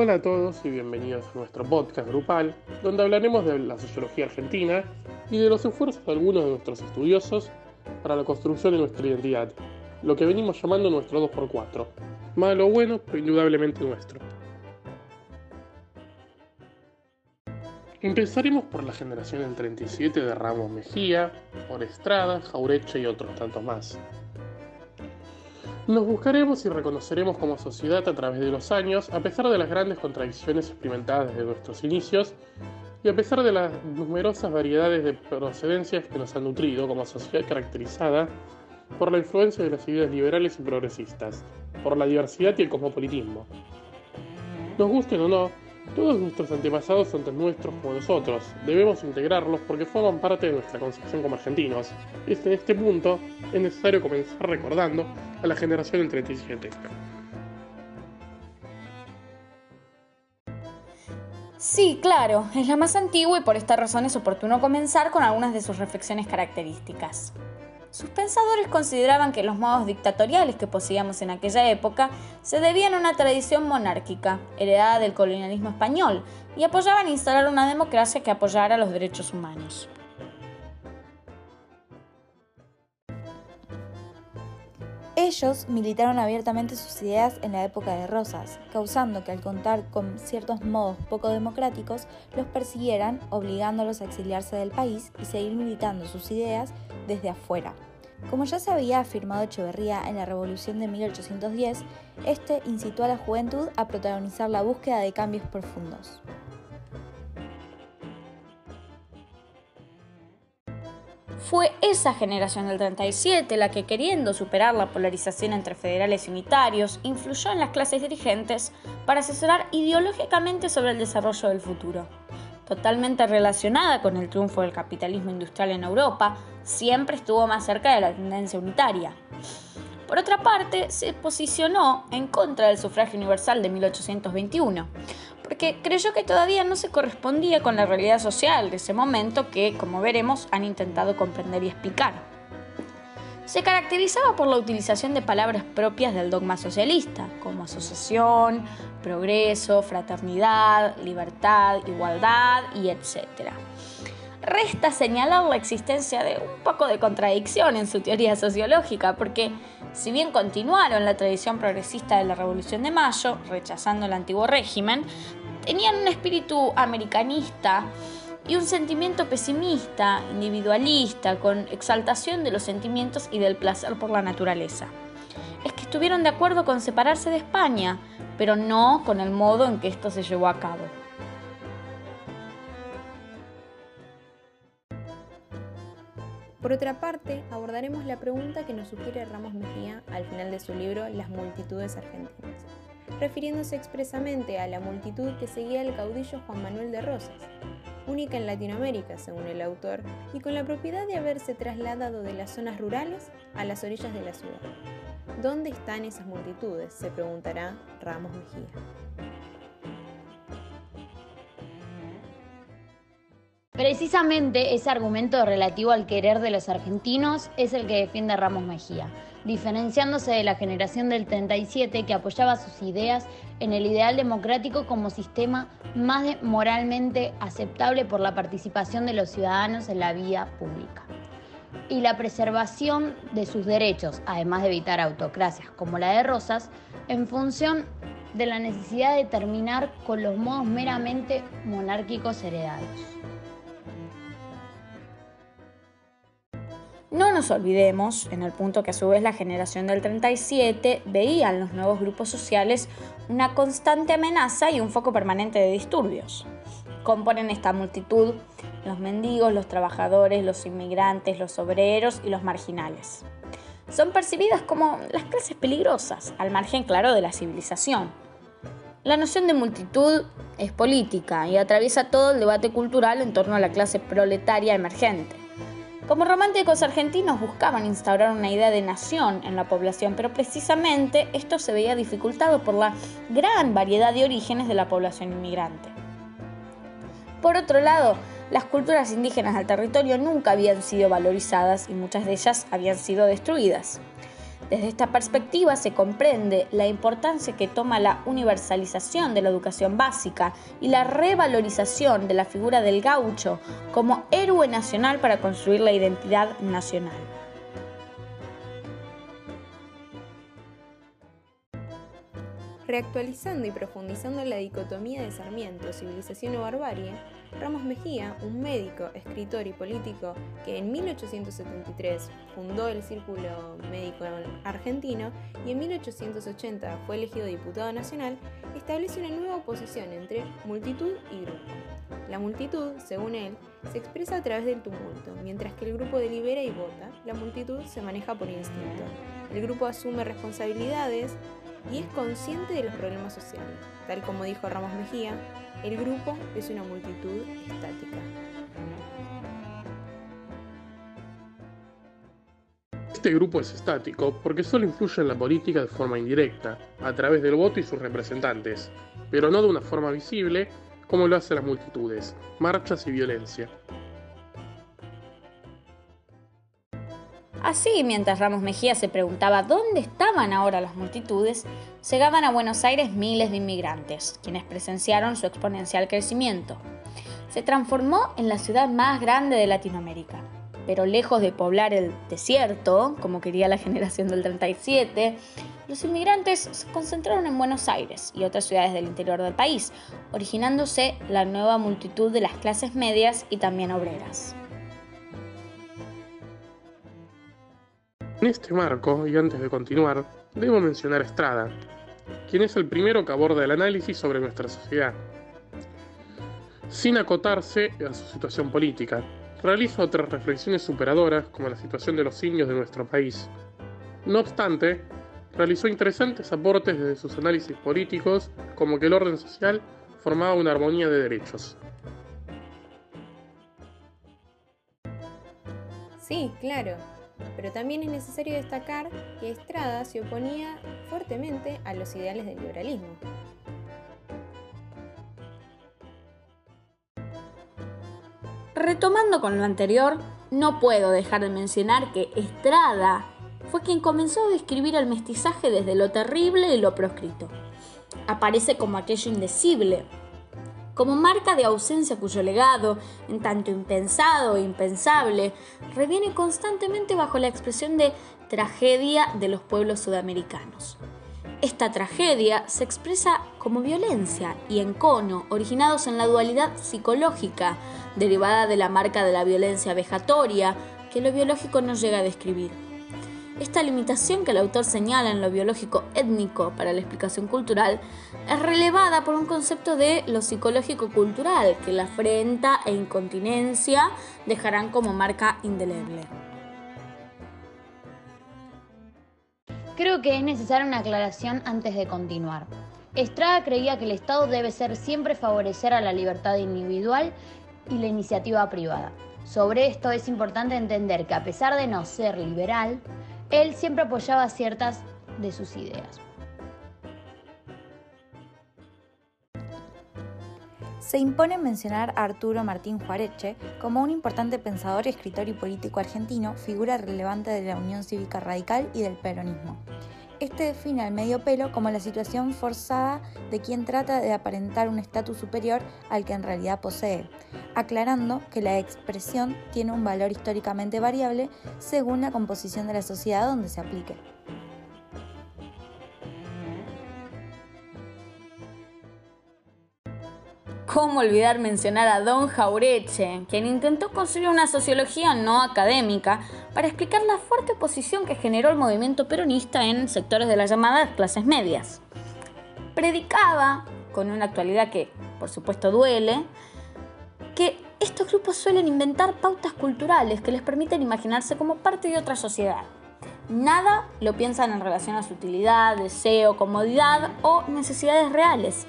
Hola a todos y bienvenidos a nuestro podcast grupal, donde hablaremos de la sociología argentina y de los esfuerzos de algunos de nuestros estudiosos para la construcción de nuestra identidad, lo que venimos llamando nuestro 2x4, malo o bueno, pero indudablemente nuestro. Empezaremos por la generación del 37 de Ramos Mejía, por Estrada, Jaureche y otros tantos más. Nos buscaremos y reconoceremos como sociedad a través de los años, a pesar de las grandes contradicciones experimentadas desde nuestros inicios y a pesar de las numerosas variedades de procedencias que nos han nutrido como sociedad caracterizada por la influencia de las ideas liberales y progresistas, por la diversidad y el cosmopolitismo. Nos gusten o no, todos nuestros antepasados son tan nuestros como nosotros. Debemos integrarlos porque forman parte de nuestra concepción como argentinos. En este punto es necesario comenzar recordando a la generación del 37. Sí, claro, es la más antigua y por esta razón es oportuno comenzar con algunas de sus reflexiones características. Sus pensadores consideraban que los modos dictatoriales que poseíamos en aquella época se debían a una tradición monárquica, heredada del colonialismo español, y apoyaban instalar una democracia que apoyara los derechos humanos. Ellos militaron abiertamente sus ideas en la época de Rosas, causando que al contar con ciertos modos poco democráticos, los persiguieran, obligándolos a exiliarse del país y seguir militando sus ideas desde afuera. Como ya se había afirmado Echeverría en la Revolución de 1810, este incitó a la juventud a protagonizar la búsqueda de cambios profundos. Fue esa generación del 37 la que, queriendo superar la polarización entre federales y unitarios, influyó en las clases dirigentes para asesorar ideológicamente sobre el desarrollo del futuro totalmente relacionada con el triunfo del capitalismo industrial en Europa, siempre estuvo más cerca de la tendencia unitaria. Por otra parte, se posicionó en contra del sufragio universal de 1821, porque creyó que todavía no se correspondía con la realidad social de ese momento que, como veremos, han intentado comprender y explicar. Se caracterizaba por la utilización de palabras propias del dogma socialista, como asociación, progreso, fraternidad, libertad, igualdad y etc. Resta señalar la existencia de un poco de contradicción en su teoría sociológica, porque si bien continuaron la tradición progresista de la Revolución de Mayo, rechazando el antiguo régimen, tenían un espíritu americanista y un sentimiento pesimista, individualista, con exaltación de los sentimientos y del placer por la naturaleza. Es que estuvieron de acuerdo con separarse de España, pero no con el modo en que esto se llevó a cabo. Por otra parte, abordaremos la pregunta que nos sugiere Ramos Mejía al final de su libro Las multitudes argentinas, refiriéndose expresamente a la multitud que seguía al caudillo Juan Manuel de Rosas, única en Latinoamérica, según el autor, y con la propiedad de haberse trasladado de las zonas rurales a las orillas de la ciudad. ¿Dónde están esas multitudes? se preguntará Ramos Mejía. Precisamente ese argumento relativo al querer de los argentinos es el que defiende Ramos Mejía, diferenciándose de la generación del 37 que apoyaba sus ideas en el ideal democrático como sistema más moralmente aceptable por la participación de los ciudadanos en la vida pública y la preservación de sus derechos, además de evitar autocracias como la de Rosas, en función de la necesidad de terminar con los modos meramente monárquicos heredados. No nos olvidemos, en el punto que a su vez la generación del 37 veía en los nuevos grupos sociales una constante amenaza y un foco permanente de disturbios. Componen esta multitud los mendigos, los trabajadores, los inmigrantes, los obreros y los marginales. Son percibidas como las clases peligrosas, al margen claro de la civilización. La noción de multitud es política y atraviesa todo el debate cultural en torno a la clase proletaria emergente. Como románticos argentinos buscaban instaurar una idea de nación en la población, pero precisamente esto se veía dificultado por la gran variedad de orígenes de la población inmigrante. Por otro lado, las culturas indígenas del territorio nunca habían sido valorizadas y muchas de ellas habían sido destruidas. Desde esta perspectiva se comprende la importancia que toma la universalización de la educación básica y la revalorización de la figura del gaucho como héroe nacional para construir la identidad nacional. Reactualizando y profundizando la dicotomía de Sarmiento, civilización o barbarie, Ramos Mejía, un médico, escritor y político que en 1873 fundó el Círculo Médico Argentino y en 1880 fue elegido diputado nacional, establece una nueva oposición entre multitud y grupo. La multitud, según él, se expresa a través del tumulto, mientras que el grupo delibera y vota, la multitud se maneja por instinto. El grupo asume responsabilidades, y es consciente de los problemas sociales. Tal como dijo Ramos Mejía, el grupo es una multitud estática. Este grupo es estático porque solo influye en la política de forma indirecta, a través del voto y sus representantes, pero no de una forma visible como lo hacen las multitudes, marchas y violencia. Así, mientras Ramos Mejía se preguntaba dónde estaban ahora las multitudes, llegaban a Buenos Aires miles de inmigrantes, quienes presenciaron su exponencial crecimiento. Se transformó en la ciudad más grande de Latinoamérica, pero lejos de poblar el desierto, como quería la generación del 37, los inmigrantes se concentraron en Buenos Aires y otras ciudades del interior del país, originándose la nueva multitud de las clases medias y también obreras. En este marco, y antes de continuar, debo mencionar a Estrada, quien es el primero que aborda el análisis sobre nuestra sociedad. Sin acotarse a su situación política, realiza otras reflexiones superadoras como la situación de los indios de nuestro país. No obstante, realizó interesantes aportes desde sus análisis políticos como que el orden social formaba una armonía de derechos. Sí, claro, pero también es necesario destacar que Estrada se oponía fuertemente a los ideales del liberalismo. Retomando con lo anterior, no puedo dejar de mencionar que Estrada fue quien comenzó a describir el mestizaje desde lo terrible y lo proscrito. Aparece como aquello indecible, como marca de ausencia cuyo legado, en tanto impensado e impensable, reviene constantemente bajo la expresión de tragedia de los pueblos sudamericanos. Esta tragedia se expresa como violencia y encono, originados en la dualidad psicológica, derivada de la marca de la violencia vejatoria, que lo biológico no llega a describir. Esta limitación que el autor señala en lo biológico étnico para la explicación cultural es relevada por un concepto de lo psicológico cultural que la afrenta e incontinencia dejarán como marca indeleble. Creo que es necesaria una aclaración antes de continuar. Estrada creía que el Estado debe ser siempre favorecer a la libertad individual y la iniciativa privada. Sobre esto es importante entender que a pesar de no ser liberal, él siempre apoyaba ciertas de sus ideas. Se impone mencionar a Arturo Martín Juareche como un importante pensador, escritor y político argentino, figura relevante de la Unión Cívica Radical y del peronismo. Este define al medio pelo como la situación forzada de quien trata de aparentar un estatus superior al que en realidad posee, aclarando que la expresión tiene un valor históricamente variable según la composición de la sociedad donde se aplique. ¿Cómo olvidar mencionar a Don Jaureche, quien intentó construir una sociología no académica para explicar la fuerte oposición que generó el movimiento peronista en sectores de las llamadas clases medias? Predicaba, con una actualidad que por supuesto duele, que estos grupos suelen inventar pautas culturales que les permiten imaginarse como parte de otra sociedad. Nada lo piensan en relación a su utilidad, deseo, comodidad o necesidades reales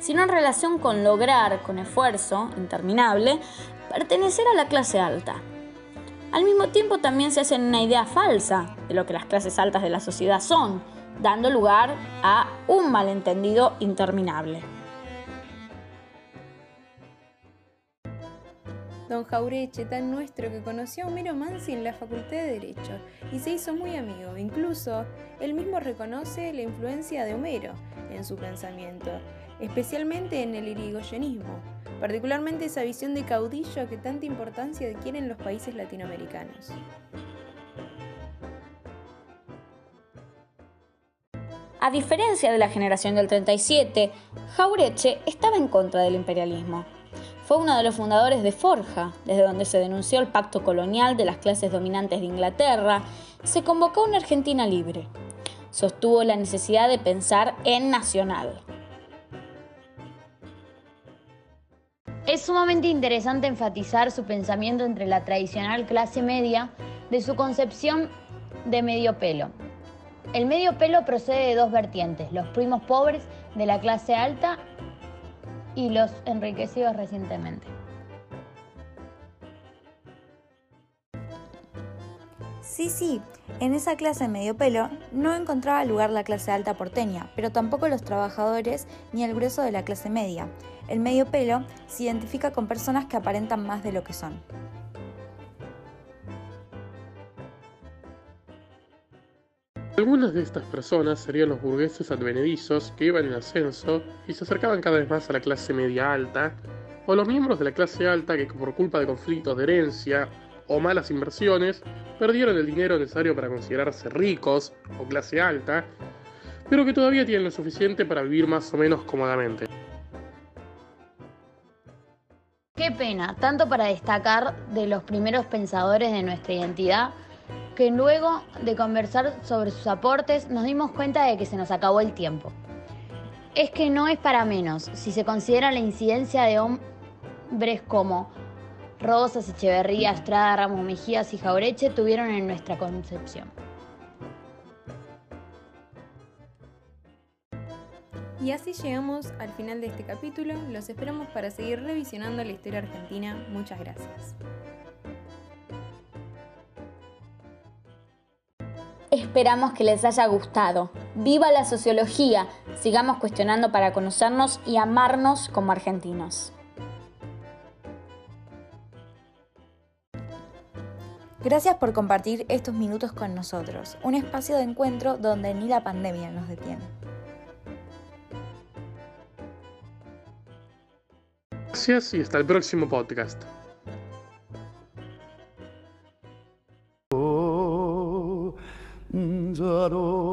sino en relación con lograr, con esfuerzo interminable, pertenecer a la clase alta. Al mismo tiempo también se hacen una idea falsa de lo que las clases altas de la sociedad son, dando lugar a un malentendido interminable. Don Jaureche, tan nuestro que conoció a Homero Mansi en la Facultad de Derecho y se hizo muy amigo. Incluso él mismo reconoce la influencia de Homero en su pensamiento, especialmente en el irigoyenismo, particularmente esa visión de caudillo que tanta importancia adquiere en los países latinoamericanos. A diferencia de la generación del 37, Jaureche estaba en contra del imperialismo. Fue uno de los fundadores de Forja, desde donde se denunció el pacto colonial de las clases dominantes de Inglaterra, se convocó una Argentina libre. Sostuvo la necesidad de pensar en nacional. Es sumamente interesante enfatizar su pensamiento entre la tradicional clase media de su concepción de medio pelo, el medio pelo procede de dos vertientes, los primos pobres de la clase alta y los enriquecidos recientemente. Sí, sí, en esa clase medio pelo no encontraba lugar la clase alta porteña, pero tampoco los trabajadores ni el grueso de la clase media. El medio pelo se identifica con personas que aparentan más de lo que son. Algunas de estas personas serían los burgueses advenedizos que iban en ascenso y se acercaban cada vez más a la clase media alta, o los miembros de la clase alta que por culpa de conflictos de herencia o malas inversiones perdieron el dinero necesario para considerarse ricos o clase alta, pero que todavía tienen lo suficiente para vivir más o menos cómodamente. Qué pena, tanto para destacar de los primeros pensadores de nuestra identidad, que luego de conversar sobre sus aportes nos dimos cuenta de que se nos acabó el tiempo. Es que no es para menos si se considera la incidencia de hombres como Rosas, Echeverría, Estrada, Ramos Mejías y Jaureche tuvieron en nuestra concepción. Y así llegamos al final de este capítulo. Los esperamos para seguir revisionando la historia argentina. Muchas gracias. Esperamos que les haya gustado. ¡Viva la sociología! Sigamos cuestionando para conocernos y amarnos como argentinos. Gracias por compartir estos minutos con nosotros, un espacio de encuentro donde ni la pandemia nos detiene. Gracias y hasta el próximo podcast. করো